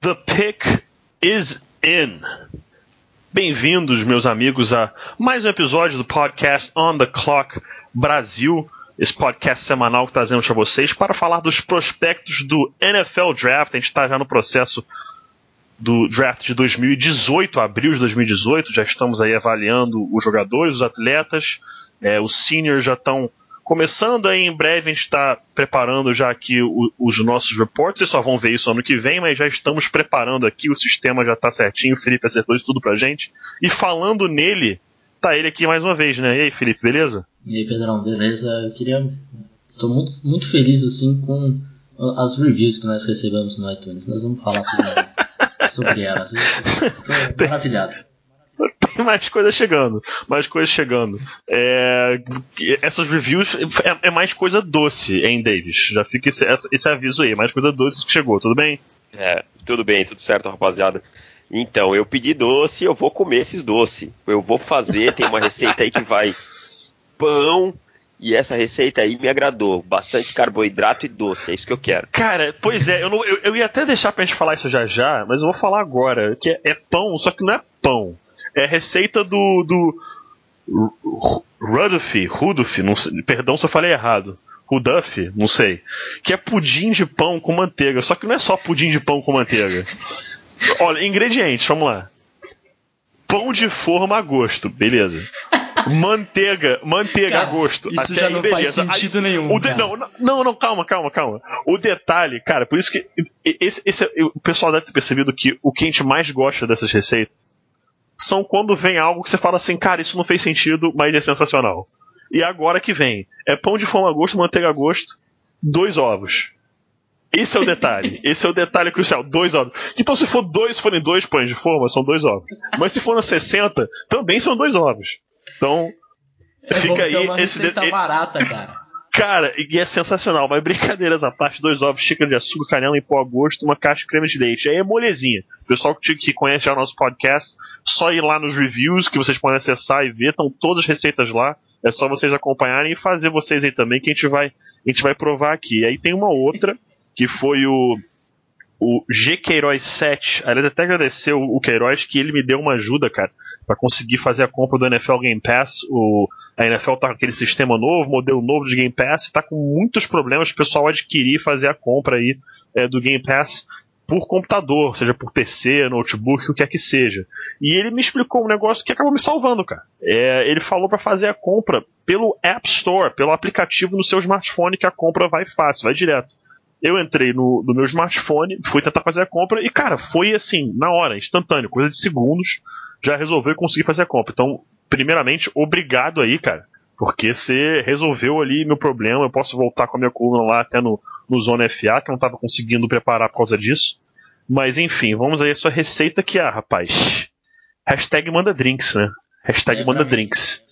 The pick is in. Bem-vindos, meus amigos, a mais um episódio do podcast On the Clock Brasil. Esse podcast semanal que trazemos para vocês para falar dos prospectos do NFL Draft. A gente está já no processo do draft de 2018, abril de 2018. Já estamos aí avaliando os jogadores, os atletas. É, os seniors já estão começando aí em breve, a gente está preparando já aqui o, os nossos reports, vocês só vão ver isso ano que vem, mas já estamos preparando aqui, o sistema já está certinho, o Felipe acertou isso tudo pra gente. E falando nele, tá ele aqui mais uma vez, né? E aí, Felipe, beleza? E aí, Pedrão, beleza? Eu queria. Tô muito, muito feliz assim com as reviews que nós recebemos no iTunes. Nós vamos falar sobre elas. sobre elas. Eu tô maravilhado. Tem mais coisa chegando. Mais coisa chegando. É, essas reviews é, é, mais coisa doce, hein, Davis? Já fica esse, esse aviso aí. Mais coisa doce que chegou, tudo bem? É, tudo bem, tudo certo, rapaziada. Então, eu pedi doce, eu vou comer esses doces. Eu vou fazer, tem uma receita aí que vai pão, e essa receita aí me agradou. Bastante carboidrato e doce, é isso que eu quero. Cara, pois é, eu, não, eu, eu ia até deixar pra gente falar isso já já, mas eu vou falar agora. Que é, é pão, só que não é pão. É receita do. do Rudolph, Rudolph, não sei, perdão se eu falei errado. Rudolph, não sei. Que é pudim de pão com manteiga. Só que não é só pudim de pão com manteiga. Olha, ingredientes, vamos lá. Pão de forma a gosto, beleza. Manteiga, manteiga cara, a gosto. Isso já não beleza. faz sentido aí, nenhum. De, não, não, não, calma, calma, calma. O detalhe, cara, por isso que esse, esse, o pessoal deve ter percebido que o que a gente mais gosta dessas receitas são quando vem algo que você fala assim, cara, isso não fez sentido, mas é sensacional. E agora que vem, é pão de forma a gosto, manteiga a gosto, dois ovos. Esse é o detalhe. Esse é o detalhe crucial. Dois ovos. Então, se for dois, se forem dois pães de forma, são dois ovos. Mas se for na 60, também são dois ovos. Então, é fica aí. É uma esse de... barata, cara. Cara, e é sensacional, mas brincadeiras à parte, dois ovos, xícara de açúcar, canela em pó a gosto, uma caixa de creme de leite. Aí é molezinha. Pessoal que, conhece já o nosso podcast, só ir lá nos reviews que vocês podem acessar e ver, estão todas as receitas lá. É só vocês acompanharem e fazer vocês aí também, que a gente vai, a gente vai provar aqui. Aí tem uma outra, que foi o, o G Queiroz 7. Aliás, até agradecer o Queiroz que ele me deu uma ajuda, cara, para conseguir fazer a compra do NFL Game Pass. O, a NFL tá com aquele sistema novo, modelo novo de Game Pass, está com muitos problemas o pessoal adquirir e fazer a compra aí é, do Game Pass por computador, seja por PC, notebook, o que é que seja. E ele me explicou um negócio que acabou me salvando, cara. É, ele falou para fazer a compra pelo App Store, pelo aplicativo no seu smartphone, que a compra vai fácil, vai direto. Eu entrei no, no meu smartphone, fui tentar fazer a compra e, cara, foi assim, na hora, instantâneo, coisa de segundos, já resolveu e consegui fazer a compra. Então, primeiramente, obrigado aí, cara. Porque você resolveu ali meu problema. Eu posso voltar com a minha coluna lá até no, no Zona FA, que eu não estava conseguindo preparar por causa disso. Mas enfim, vamos aí a sua receita que é, rapaz. Hashtag manda drinks, né? Hashtag é manda drinks.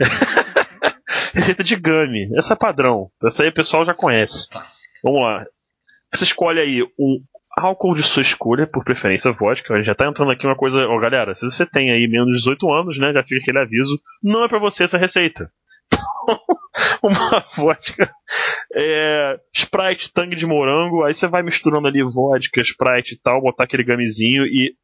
receita de gummy. Essa é padrão. Essa aí o pessoal já conhece. Vamos lá. Você escolhe aí um álcool de sua escolha, por preferência vodka. Já tá entrando aqui uma coisa, ó, galera, se você tem aí menos de 18 anos, né, já fica aquele aviso, não é para você essa receita. uma vodka, é, Sprite, tangue de morango, aí você vai misturando ali vodka, Sprite e tal, botar aquele gamezinho e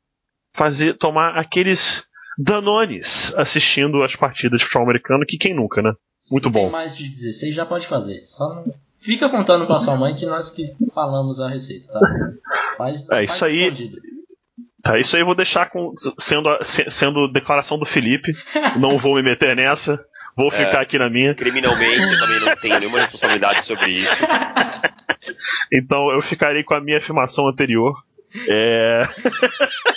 fazer, tomar aqueles danones assistindo as partidas de futebol americano, que quem nunca, né? Se Muito bom. Tem mais de 16 já pode fazer. Só não fica contando pra sua mãe que nós que falamos a receita, tá? Faz, é isso aí. Escondido. Tá, isso aí eu vou deixar com, sendo, sendo declaração do Felipe. não vou me meter nessa. Vou é, ficar aqui na minha. Criminalmente eu também não tenho nenhuma responsabilidade sobre isso. então eu ficarei com a minha afirmação anterior. É...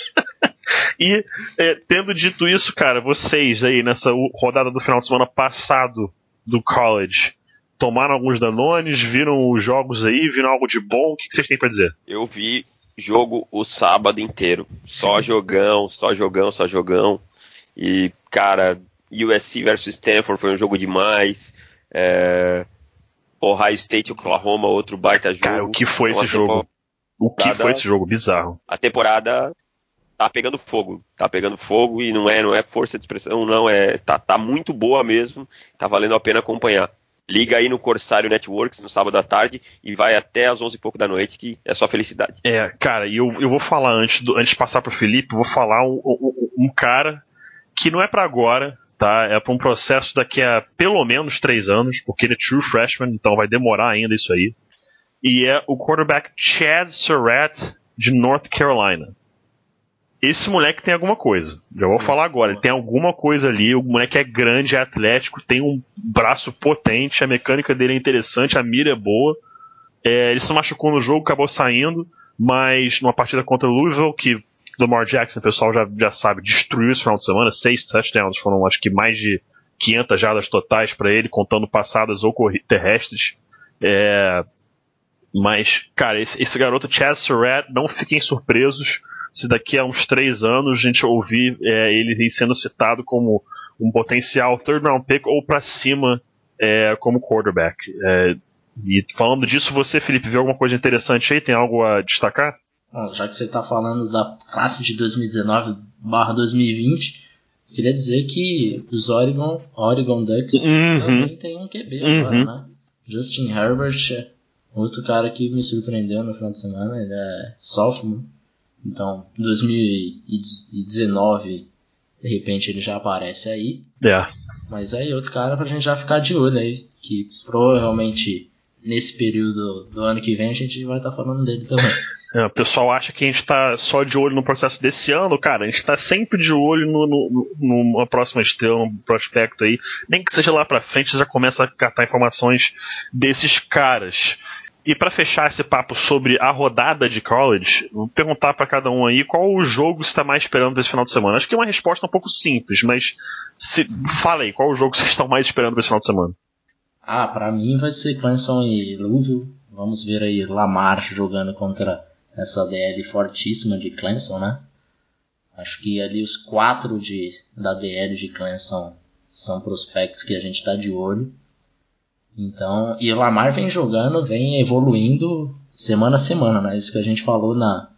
e é, tendo dito isso, cara, vocês aí nessa rodada do final de semana passado do college tomaram alguns danones, viram os jogos aí, viram algo de bom? O que, que vocês têm para dizer? Eu vi jogo o sábado inteiro. Só jogão, só jogão, só jogão. E, cara, USC versus Stanford foi um jogo demais. É... Ohio State Oklahoma, outro baita jogo. Cara, o que foi esse jogo? O que foi esse jogo? Bizarro. A temporada tá pegando fogo. Tá pegando fogo e não é, não é força de expressão, não. é tá, tá muito boa mesmo. Tá valendo a pena acompanhar. Liga aí no Corsário Networks no sábado à tarde e vai até às 11 e pouco da noite, que é só felicidade. É, cara, e eu, eu vou falar antes, do, antes de passar pro Felipe, vou falar um, um, um cara que não é para agora, tá? É para um processo daqui a pelo menos três anos, porque ele é true freshman, então vai demorar ainda isso aí. E é o quarterback Chaz Surratt de North Carolina. Esse moleque tem alguma coisa. Já vou falar agora. Ele tem alguma coisa ali. O moleque é grande, é atlético, tem um braço potente, a mecânica dele é interessante, a mira é boa. É, ele se machucou no jogo, acabou saindo, mas numa partida contra o Louisville, que Lamar Jackson, o pessoal já, já sabe, destruiu esse final de semana. Seis touchdowns, foram acho que mais de 500 jardas totais para ele, contando passadas ou terrestres. É, mas, cara, esse, esse garoto Chaz Surratt, não fiquem surpresos se daqui a uns três anos a gente ouvir é, ele sendo citado como um potencial third round pick ou para cima é, como quarterback. É, e falando disso, você, Felipe, viu alguma coisa interessante aí? Tem algo a destacar? Já que você está falando da classe de 2019/2020, queria dizer que os Oregon, Oregon Ducks uhum. também tem um QB uhum. agora, né? Justin Herbert, outro cara que me surpreendeu no final de semana, ele é sophomore, então, 2019, de repente ele já aparece aí. É. Mas aí outro cara pra gente já ficar de olho aí, que provavelmente nesse período do ano que vem a gente vai estar tá falando dele também. É, o pessoal acha que a gente está só de olho no processo desse ano, cara. A gente está sempre de olho no, no, no, numa próxima estrela, no prospecto aí. Nem que seja lá pra frente, já começa a catar informações desses caras. E para fechar esse papo sobre a rodada de college, vou perguntar para cada um aí qual o jogo você está mais esperando esse final de semana. Acho que é uma resposta um pouco simples, mas se, fala aí, qual o jogo vocês estão mais esperando esse final de semana? Ah, para mim vai ser Clemson e Louisville. Vamos ver aí Lamar jogando contra essa DL fortíssima de Clemson, né? Acho que ali os quatro de, da DL de Clemson são prospectos que a gente está de olho. Então, e o Lamar vem jogando, vem evoluindo semana a semana, né? Isso que a gente falou na,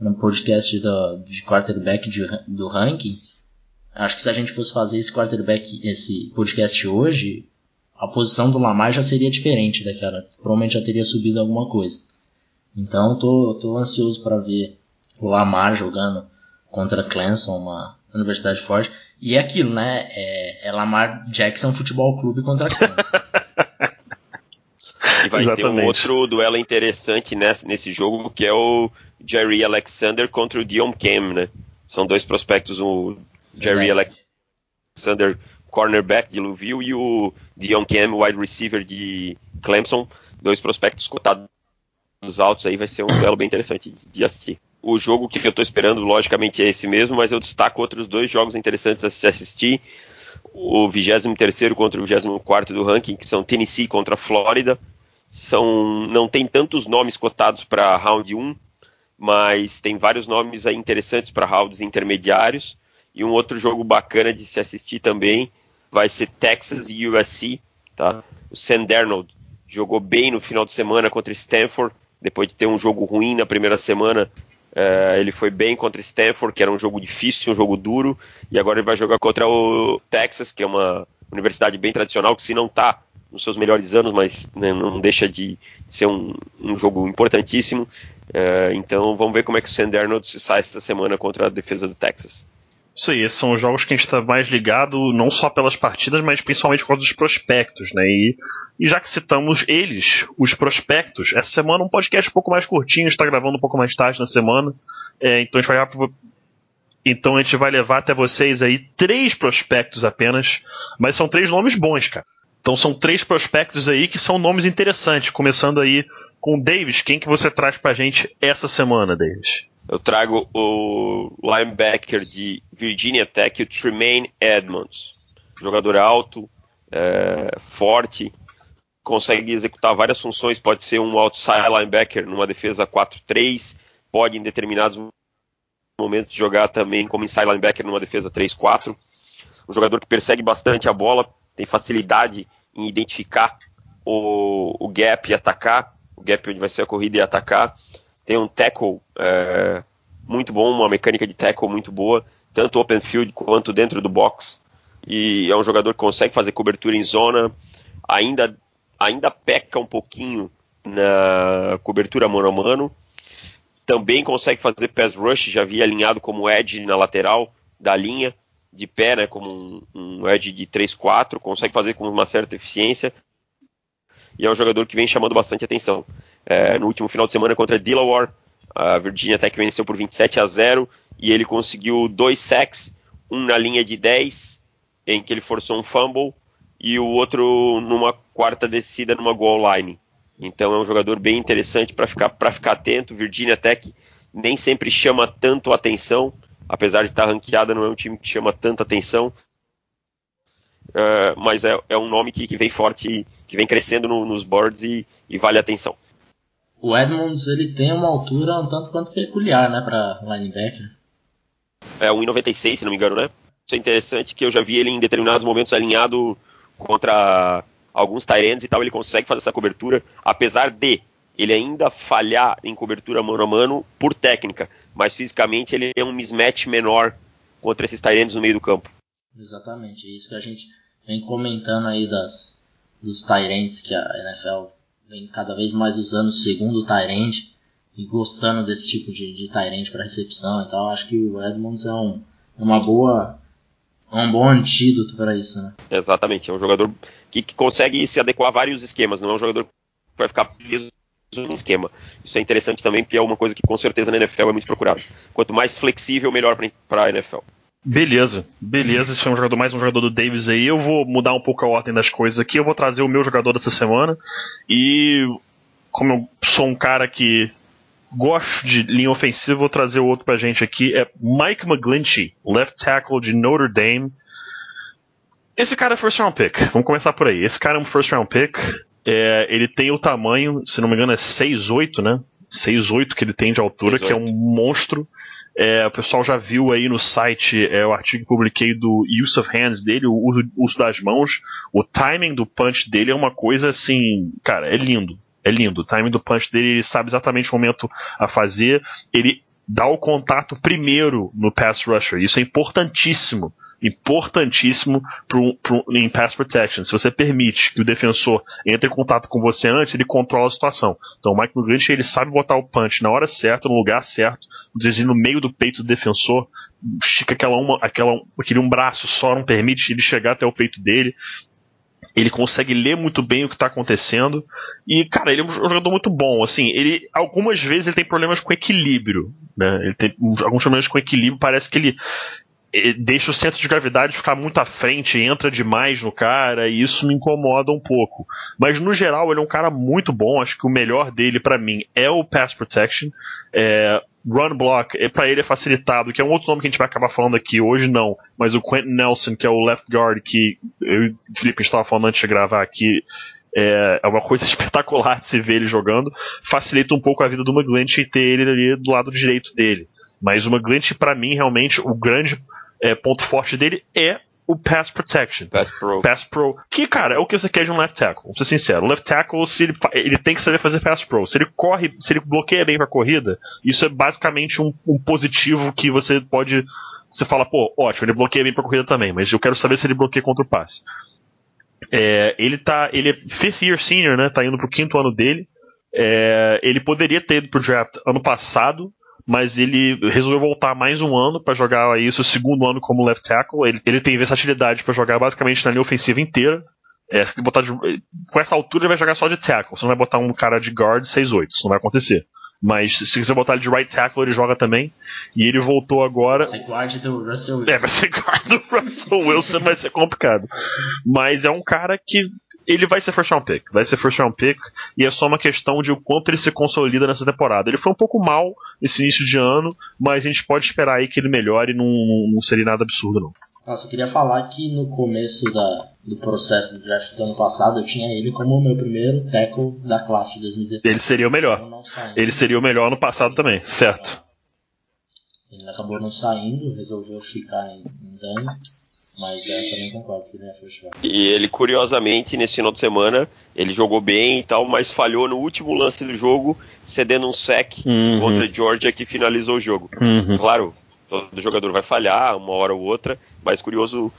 no podcast do, de quarterback de, do ranking. Acho que se a gente fosse fazer esse quarterback, esse podcast hoje, a posição do Lamar já seria diferente daquela. Provavelmente já teria subido alguma coisa. Então, tô, tô ansioso para ver o Lamar jogando contra Clemson, uma universidade forte. E é aquilo, né? É, é Lamar Jackson Futebol Clube contra Clemson. E vai Exatamente. ter um outro duelo interessante nesse, nesse jogo, que é o Jerry Alexander contra o Dion Cam, né? São dois prospectos, o Jerry. Alexander, cornerback de Louisville, e o Dion Cam, wide receiver de Clemson, dois prospectos cotados altos aí, vai ser um duelo bem interessante de assistir. O jogo que eu estou esperando, logicamente, é esse mesmo, mas eu destaco outros dois jogos interessantes a se assistir. O 23 contra o 24 do ranking, que são Tennessee contra Flórida são não tem tantos nomes cotados para round 1, mas tem vários nomes aí interessantes para rounds intermediários. E um outro jogo bacana de se assistir também vai ser Texas e USC. Tá? O Sam Darnold jogou bem no final de semana contra Stanford, depois de ter um jogo ruim na primeira semana. Uh, ele foi bem contra Stanford, que era um jogo difícil, um jogo duro, e agora ele vai jogar contra o Texas, que é uma universidade bem tradicional, que se não está nos seus melhores anos, mas né, não deixa de ser um, um jogo importantíssimo. Uh, então vamos ver como é que o Sam Darnold se sai esta semana contra a defesa do Texas. Isso aí, esses são os jogos que a gente está mais ligado, não só pelas partidas, mas principalmente por causa dos prospectos, né? E, e, já que citamos eles, os prospectos, essa semana um podcast um pouco mais curtinho, está gravando um pouco mais tarde na semana, é, então a gente vai então a gente vai levar até vocês aí três prospectos apenas, mas são três nomes bons, cara. Então são três prospectos aí que são nomes interessantes, começando aí com o Davis. Quem que você traz pra gente essa semana, Davis? Eu trago o linebacker de Virginia Tech, o Tremaine Edmonds. Jogador alto, é, forte, consegue executar várias funções, pode ser um outside linebacker numa defesa 4-3, pode em determinados momentos jogar também como inside linebacker numa defesa 3-4. Um jogador que persegue bastante a bola, tem facilidade em identificar o, o gap e atacar, o gap onde vai ser a corrida e atacar. Tem um tackle é, muito bom, uma mecânica de tackle muito boa, tanto open field quanto dentro do box. E é um jogador que consegue fazer cobertura em zona, ainda ainda peca um pouquinho na cobertura mano a mano. Também consegue fazer pass rush, já havia alinhado como edge na lateral da linha, de pé, né, como um, um edge de 3-4, consegue fazer com uma certa eficiência. E é um jogador que vem chamando bastante atenção. É, no último final de semana contra Delaware, a Virginia Tech venceu por 27 a 0 e ele conseguiu dois sacks, um na linha de 10, em que ele forçou um fumble, e o outro numa quarta descida numa goal line. Então é um jogador bem interessante para ficar, ficar atento. Virginia Tech nem sempre chama tanto atenção, apesar de estar ranqueada, não é um time que chama tanta atenção. Uh, mas é, é, um nome que, que, vem forte, que vem crescendo no, nos boards e, e, vale a atenção. O Edmonds ele tem uma altura um tanto quanto peculiar, né, para linebacker. É 1,96 se não me engano, né? Isso é interessante que eu já vi ele em determinados momentos alinhado contra alguns Tyrands e tal, ele consegue fazer essa cobertura, apesar de ele ainda falhar em cobertura mano a mano por técnica, mas fisicamente ele é um mismatch menor contra esses Tyrands no meio do campo. Exatamente, é isso que a gente vem comentando aí das, dos Tyrands que a NFL vem cada vez mais usando o segundo Tyrant e gostando desse tipo de, de para recepção e tal. Acho que o Edmonds é, um, é uma boa é um bom antídoto para isso, né? Exatamente, é um jogador que, que, consegue se adequar a vários esquemas, não é um jogador que vai ficar preso em esquema. Isso é interessante também, porque é uma coisa que com certeza na NFL é muito procurado. Quanto mais flexível, melhor para a NFL. Beleza, beleza. Esse foi um jogador mais um jogador do Davis aí. Eu vou mudar um pouco a ordem das coisas aqui. Eu vou trazer o meu jogador dessa semana. E como eu sou um cara que gosto de linha ofensiva, vou trazer o outro pra gente aqui. É Mike McGlinchey, left tackle de Notre Dame. Esse cara é first round pick. Vamos começar por aí. Esse cara é um first round pick. É, ele tem o tamanho, se não me engano, é 6'8, né? 6'8 que ele tem de altura, 6'8. que é um monstro. É, o pessoal já viu aí no site é, o artigo que publiquei do use of hands dele, o uso, uso das mãos. O timing do punch dele é uma coisa assim, cara, é lindo. É lindo. O timing do punch dele, ele sabe exatamente o momento a fazer. Ele dá o contato primeiro no pass rusher. Isso é importantíssimo importantíssimo pro, pro, em pass protection. Se você permite que o defensor entre em contato com você antes, ele controla a situação. Então o Mike McGlinchey, ele sabe botar o punch na hora certa, no lugar certo, no meio do peito do defensor, estica aquela uma, aquela, aquele um braço só, não permite ele chegar até o peito dele. Ele consegue ler muito bem o que está acontecendo. E, cara, ele é um jogador muito bom. Assim, ele algumas vezes ele tem problemas com equilíbrio. Né? Ele tem alguns problemas com equilíbrio. Parece que ele, deixa o centro de gravidade ficar muito à frente, entra demais no cara, e isso me incomoda um pouco. Mas no geral, ele é um cara muito bom. Acho que o melhor dele, para mim, é o Pass Protection. É, run Block, é, para ele é facilitado, que é um outro nome que a gente vai acabar falando aqui hoje, não. Mas o Quentin Nelson, que é o left guard, que eu e o Felipe estava falando antes de gravar aqui, é, é, uma coisa espetacular de se ver ele jogando. Facilita um pouco a vida do McGlinchey ter ele ali do lado direito dele. Mas o McGlinchey, para mim, realmente, o grande é, ponto forte dele é o Pass Protection. Pass Pro. Pass Pro. Que, cara, é o que você quer de um left tackle. Vou ser sincero. O left tackle, se ele, ele tem que saber fazer Pass Pro. Se ele corre, se ele bloqueia bem pra corrida, isso é basicamente um, um positivo que você pode. Você fala, pô, ótimo, ele bloqueia bem pra corrida também, mas eu quero saber se ele bloqueia contra o passe. É, ele tá. Ele é fifth year senior, né? Tá indo pro quinto ano dele. É, ele poderia ter ido pro draft ano passado, mas ele resolveu voltar mais um ano para jogar aí o segundo ano como left tackle. Ele, ele tem versatilidade para jogar basicamente na linha ofensiva inteira. É, se botar de, com essa altura ele vai jogar só de tackle. Você não vai botar um cara de guard 6'8, isso não vai acontecer. Mas se você botar ele de right tackle, ele joga também. E ele voltou agora. Vai ser guard do Russell Wilson. É, vai ser guard do Russell Wilson, vai ser complicado. Mas é um cara que ele vai ser first round pick. Vai ser first round pick. E é só uma questão de o quanto ele se consolida nessa temporada. Ele foi um pouco mal nesse início de ano, mas a gente pode esperar aí que ele melhore e não, não seria nada absurdo, não. Nossa, eu queria falar que no começo da, do processo do draft do ano passado eu tinha ele como o meu primeiro tackle da classe de 2016. Ele seria o melhor. Ele seria o melhor no passado também, certo. Ele acabou não saindo, resolveu ficar em, em dano. Mas é, também concordo que ele é first round. E ele, curiosamente, nesse final de semana, ele jogou bem e tal, mas falhou no último lance do jogo, cedendo um sec uhum. contra a Georgia que finalizou o jogo. Uhum. Claro, todo jogador vai falhar, uma hora ou outra, mas curioso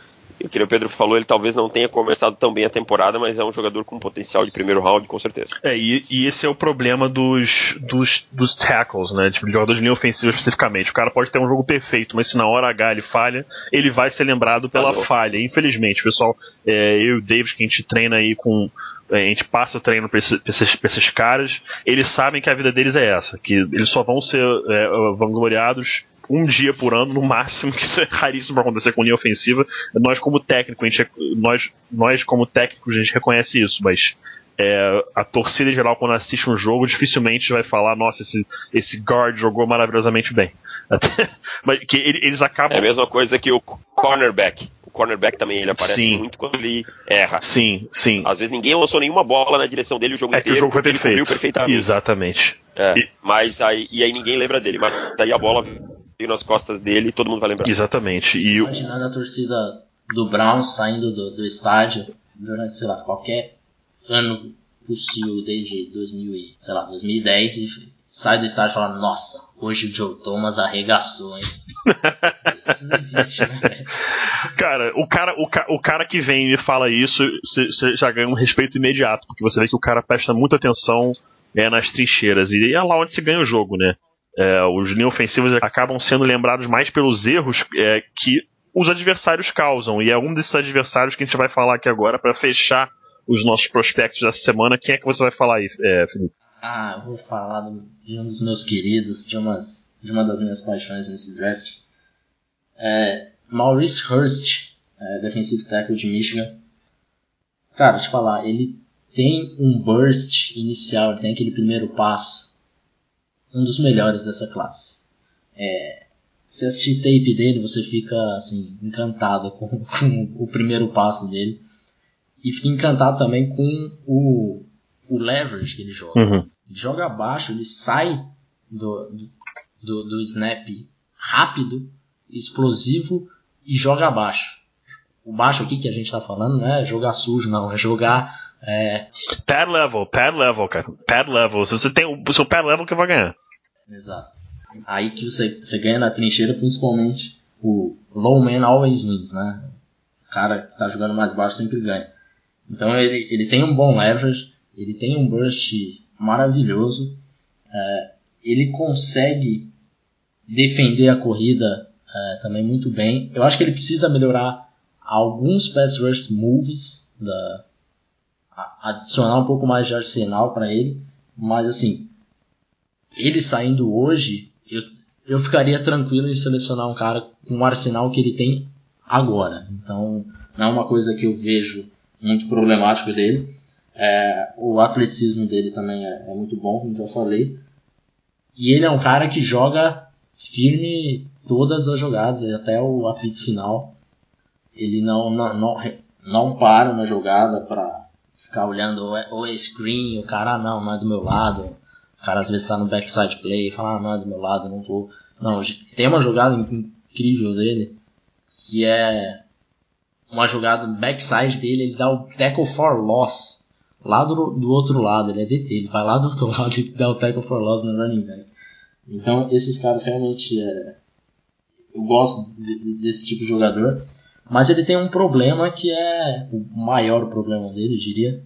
o que o Pedro falou, ele talvez não tenha começado tão bem a temporada, mas é um jogador com potencial de primeiro round, com certeza. É, e, e esse é o problema dos, dos, dos tackles, né? Tipo, de jogador de linha ofensiva especificamente. O cara pode ter um jogo perfeito, mas se na hora H ele falha, ele vai ser lembrado pela falha. Infelizmente, pessoal, é, eu e o Davis, que a gente treina aí com. é, A gente passa o treino pra esses, esses caras, eles sabem que a vida deles é essa, que eles só vão ser é, vangloriados um dia por ano, no máximo, que isso é raríssimo para acontecer com linha ofensiva. Nós, como técnico, a gente, nós, nós, como técnicos, a gente reconhece isso, mas é, a torcida em geral, quando assiste um jogo, dificilmente vai falar: nossa, esse, esse guard jogou maravilhosamente bem. Até, mas que ele- eles acabam. É a mesma coisa que o cornerback. O cornerback também ele aparece Sim. muito quando ele erra. Sim, sim. Às vezes ninguém lançou nenhuma bola na direção dele o jogo É que o inteiro. jogo foi porque ele perfeito. perfeitamente. Exatamente. É, E- mas aí, e aí ninguém lembra dele. Mas aí a bola veio nas costas dele e todo mundo vai lembrar. Exatamente. E o- Imaginando a torcida do Browns saindo do, do estádio durante, sei lá, qualquer ano possível desde 2000 e, sei lá, 2010 e sai do estádio e fala, nossa, hoje o Joe Thomas arregaçou, hein? Isso não existe, né? Cara, o cara, o, ca- o cara que vem e me fala isso, você já ganha um respeito imediato, porque você vê que o cara presta muita atenção é, nas trincheiras. E é lá onde se ganha o jogo, né? É, os linhas ofensivos acabam sendo lembrados mais pelos erros é, que os adversários causam. E é um desses adversários que a gente vai falar aqui agora para fechar os nossos prospectos dessa semana. Quem é que você vai falar aí, é, Felipe? Ah, vou falar de um dos meus queridos, de, umas, de uma das minhas paixões nesse draft. É, Maurice Hurst, é, defensive tackle de Michigan. Cara, eu falar, ele tem um burst inicial, ele tem aquele primeiro passo. Um dos melhores dessa classe. É, se assistir tape dele, você fica assim, encantado com, com o primeiro passo dele. E fica encantado também com o, o leverage que ele joga Uhum. ele joga abaixo, ele sai do, do, do snap rápido, explosivo e joga abaixo. O baixo aqui que a gente tá falando não é jogar sujo, não, é jogar. É, Pad level, pad level, cara. Pad level. Se você tem o seu pad level, que vai ganhar. Exato. Aí que você, você ganha na trincheira, principalmente o low man always wins, né? O cara que tá jogando mais baixo sempre ganha. Então ele, ele tem um bom leverage, ele tem um burst maravilhoso, é, ele consegue defender a corrida é, também muito bem. Eu acho que ele precisa melhorar alguns pass rush moves, da, a- adicionar um pouco mais de arsenal para ele, mas assim, ele saindo hoje, eu, eu ficaria tranquilo em selecionar um cara com o arsenal que ele tem agora. Então, não é uma coisa que eu vejo muito problemático dele. É, o atleticismo dele também é, é muito bom, como já falei. E ele é um cara que joga firme todas as jogadas, até o apito final. Ele não, não, não, não para na jogada para ficar olhando ou é screen, o cara ah, não, não é do meu lado. Cara às vezes tá no backside play e fala, ah, não é do meu lado, não vou. Não, tem uma jogada incrível dele que é uma jogada backside dele, ele dá o tackle for loss lá do, do outro lado, ele é DT, ele vai lá do outro lado e dá o tackle for loss no running back. Então esses caras realmente é, eu gosto de, de, desse tipo de jogador, mas ele tem um problema que é o maior problema dele, eu diria,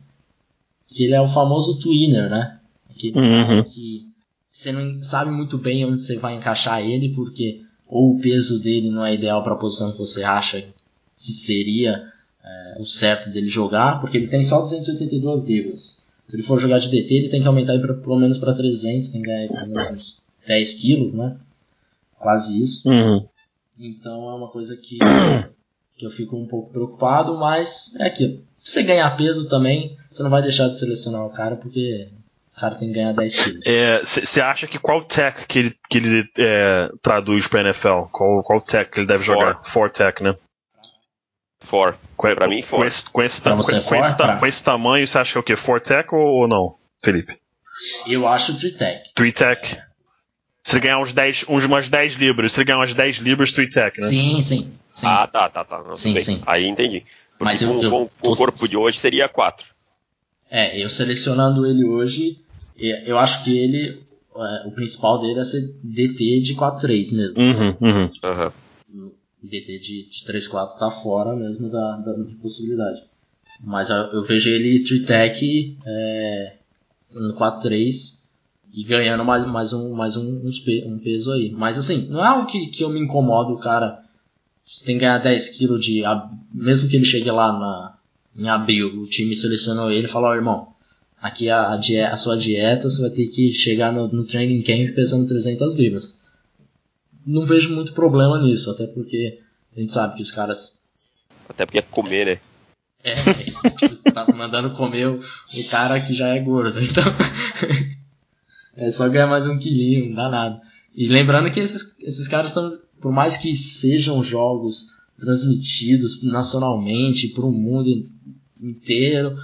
que ele é o famoso twinner, né? Uhum. que você não sabe muito bem onde você vai encaixar ele, porque ou o peso dele não é ideal para a posição que você acha que seria é, o certo dele jogar, porque ele tem só 282 libras. Se ele for jogar de DT, ele tem que aumentar pra, pelo menos para 300, tem que ganhar pelo menos uns 10 quilos, né? Quase isso. Uhum. Então é uma coisa que, que eu fico um pouco preocupado, mas é aquilo. Se você ganhar peso também, você não vai deixar de selecionar o cara, porque o cara tem que ganhar 10 quilos. Você acha que qual tech que ele, que ele é, traduz pra NFL? Qual, qual tech que ele deve jogar? For tech, né? For. Com, Pra mim, for. com esse, com, esse, com, você com esse, com esse tamanho, você acha que é o quê? For tech ou, ou não, Felipe? Eu acho o Tritec. Three tech? Se ele ganhar uns 10, uns, umas 10 libras, se ele ganhar umas 10 libras, three tech, né? Sim, sim, sim. Ah, tá, tá, tá. Não, Sim, bem. sim. Aí entendi. Porque Mas eu- com, eu com- com tô- o corpo de hoje seria 4. É, eu selecionando ele hoje, é, eu acho que ele, é, o principal dele é ser DT de 4-3 mesmo. Uhum, uhum. Aham. DT de, de 3-4 tá fora mesmo da, da possibilidade. Mas eu, eu vejo ele Tritec é, no 4-3 e ganhando mais, mais, um, mais um, um peso aí. Mas assim, não é algo que, que eu me incomodo, cara. Você tem que ganhar 10 kg de. Mesmo que ele chegue lá na, em abril, o time selecionou ele e falou: oh, irmão, aqui a, a, dieta, a, sua dieta, você vai ter que chegar no, no training camp pesando 300 libras. Não vejo muito problema nisso, até porque a gente sabe que os caras. Até porque é comer, né? É, tipo, você tá mandando comer o, o cara que já é gordo, então. é só ganhar mais um quilinho, não dá nada. E lembrando que esses, esses caras estão, por mais que sejam jogos transmitidos nacionalmente para o mundo inteiro,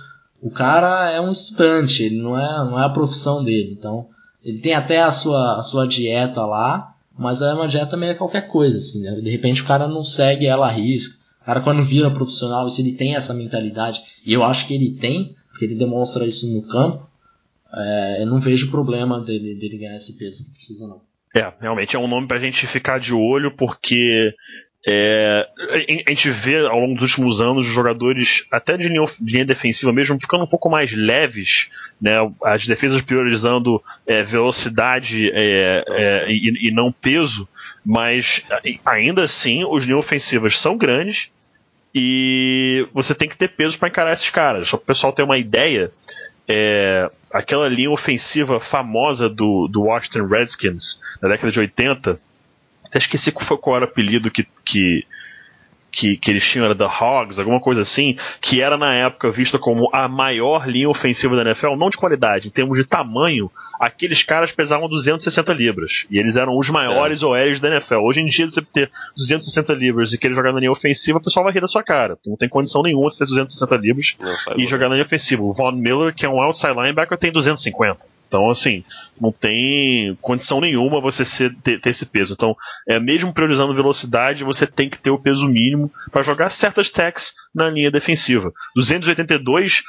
o cara é um estudante, ele não é, não é a profissão dele. Então, ele tem até a sua, a sua dieta lá, mas é uma dieta meio qualquer coisa, assim, né? De repente o cara não segue ela a risco. O cara quando vira profissional, se ele tem essa mentalidade, e eu acho que ele tem, porque ele demonstra isso no campo, é, eu não vejo problema dele, dele ganhar esse peso, não precisa não. É, realmente é um nome pra gente ficar de olho, porque é, a gente vê ao longo dos últimos anos os jogadores, até de linha, de linha defensiva mesmo, ficando um pouco mais leves, né? as defesas priorizando é, velocidade é, é e, e, não peso, mas ainda assim os linhas ofensivas são grandes e você tem que ter peso para encarar esses caras. Só para o pessoal ter uma ideia, é, aquela linha ofensiva famosa do, do Washington Redskins na década de 80 até esqueci qual, qual era o apelido que, que, que, que, eles tinham, era The Hogs, alguma coisa assim, que era na época vista como a maior linha ofensiva da NFL, não de qualidade, em termos de tamanho, aqueles caras pesavam 260 libras. E eles eram os maiores é. OLs da NFL. Hoje em dia, você ter 260 libras e querer jogar na linha ofensiva, o pessoal vai rir da sua cara. Não tem condição nenhuma de ter 260 libras e jogar na linha ofensiva. O Von Miller, que é um outside linebacker, tem 250. Então, assim, não tem condição nenhuma você ser, ter, ter, esse peso. Então, é, mesmo priorizando velocidade, você tem que ter o peso mínimo para jogar certas techs na linha defensiva. 282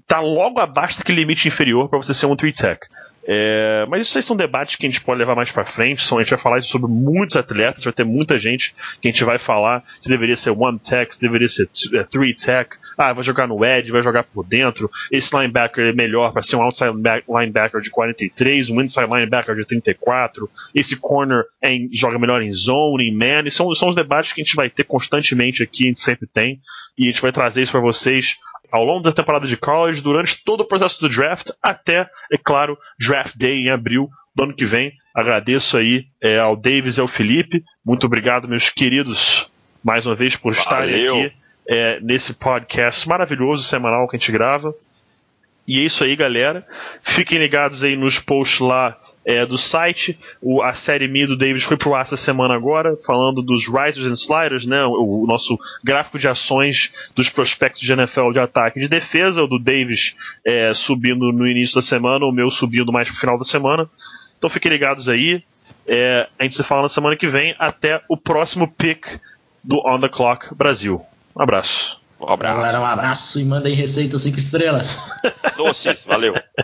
está logo abaixo daquele limite inferior para você ser um 3-tech. É, mas isso aí são debates que a gente pode levar mais para frente. A gente vai falar sobre muitos atletas, vai ter muita gente que a gente vai falar se deveria ser one tech, se deveria ser é, three tech. Ah, vai jogar no edge, vai jogar por dentro. Esse linebacker é melhor para ser um outside linebacker de 43, um inside linebacker de 34. Esse corner é em, joga melhor em zone, em man. E são, são os debates que a gente vai ter constantemente aqui, a gente sempre tem. E a gente vai trazer isso para vocês ao longo da temporada de college, durante todo o processo do draft, até, é claro, draft day em abril do ano que vem. Agradeço aí é, ao Davis e ao Felipe. Muito obrigado, meus queridos, mais uma vez por Valeu. estarem aqui é, nesse podcast maravilhoso semanal que a gente grava. E é isso aí, galera. Fiquem ligados aí nos posts lá é, do site. O, a série Mi do Davis foi pro ar essa semana agora, falando dos risers and sliders, né? O, o, nosso gráfico de ações dos prospectos de NFL de ataque e de defesa. O do Davis é, subindo no início da semana, o meu subindo mais pro final da semana. Então fiquem ligados aí. É, a gente se fala na semana que vem. Até o próximo pick do On the Clock Brasil. Um abraço. Um abraço. Galera, um abraço e mandem receita 5 estrelas. Doces, valeu.